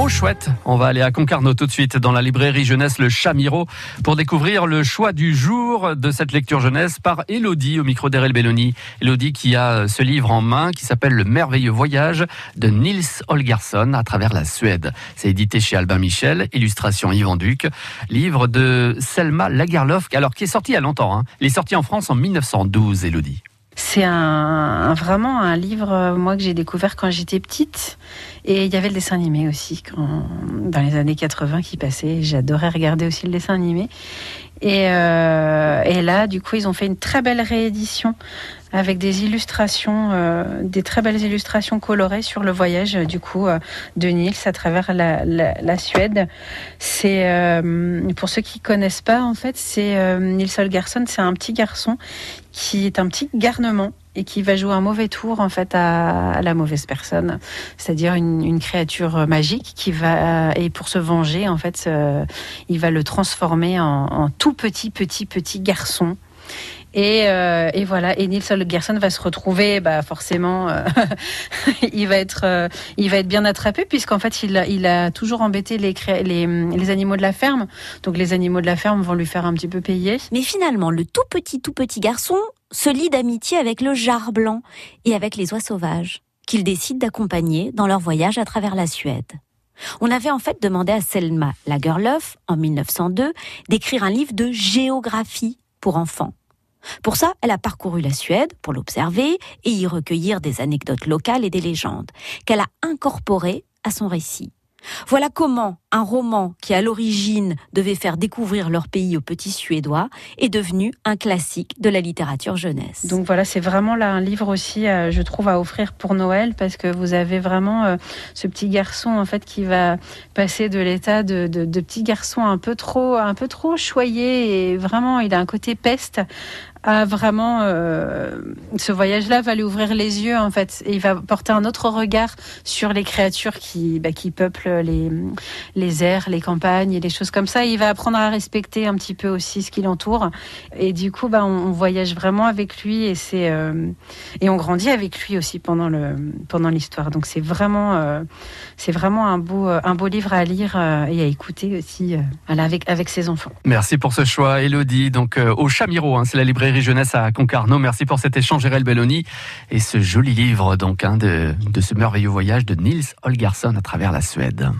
Oh chouette, on va aller à Concarneau tout de suite dans la librairie jeunesse Le Chamiro pour découvrir le choix du jour de cette lecture jeunesse par Elodie au micro d'Erel Belloni. Elodie qui a ce livre en main qui s'appelle Le merveilleux voyage de Nils Holgersson à travers la Suède. C'est édité chez Albin Michel, illustration Yvan Duc, livre de Selma Lagerlof alors qui est sorti il y a longtemps. Hein. Il est sorti en France en 1912, Elodie. C'est un, vraiment un livre euh, moi que j'ai découvert quand j'étais petite et il y avait le dessin animé aussi dans les années 80 qui passait. J'adorais regarder aussi le dessin animé et, euh, et, là du coup ils ont fait une très belle réédition avec des illustrations, euh, des très belles illustrations colorées sur le voyage du coup de Nils à travers la, la, Suède. C'est pour ceux qui connaissent pas en fait, c'est Nils Holgersson, c'est un petit garçon qui est un petit garnement et qui va jouer un mauvais tour en fait à, la mauvaise personne, c'est-à-dire une, créature magique qui va et pour se venger en fait, il va le transformer en tout petit petit petit garçon et, euh, et, voilà, et Nils Holgersson va se retrouver, bah forcément, euh, il va être, euh, il va être bien attrapé puisqu'en fait il a, toujours embêté les, les, les animaux de la ferme. Donc les animaux de la ferme vont lui faire un petit peu payer. Mais finalement, le tout petit, tout petit garçon se lie d'amitié avec le jar blanc et avec les oies sauvages qu'il décide d'accompagner dans leur voyage à travers la Suède. On avait en fait demandé à Selma Lagerlöf, en 1902, d'écrire un livre de géographie pour enfants. Pour ça, elle a parcouru la Suède pour l'observer et y recueillir des anecdotes locales et des légendes qu'elle a incorporées à son récit. Voilà comment un roman qui à l'origine devait faire découvrir leur pays aux petits Suédois est devenu un classique de la littérature jeunesse. Donc voilà, c'est vraiment là un livre aussi, euh, je trouve, à offrir pour Noël parce que vous avez vraiment euh, ce petit garçon en fait qui va passer de l'état de, petit garçon un peu trop, un peu trop choyé et vraiment il a un côté peste à vraiment euh, ce voyage-là va lui ouvrir les yeux en fait et il va porter un autre regard sur les créatures qui bah, qui peuplent les les airs, les campagnes et les choses comme ça. il va apprendre à respecter un petit peu aussi ce qui l'entoure et du coup bah on, voyage vraiment avec lui et c'est euh, et on grandit avec lui aussi pendant le pendant l'histoire. Donc c'est vraiment euh, c'est vraiment un beau un beau livre à lire et à écouter aussi avec avec ses enfants. Merci pour ce choix, Elodie. Donc au Chamiro, hein, c'est la librairie jeunesse à Concarneau. Merci pour cet échange, Erel Belloni, et ce joli livre donc hein, de, de ce merveilleux voyage de Nils Holgersson à travers la Suède.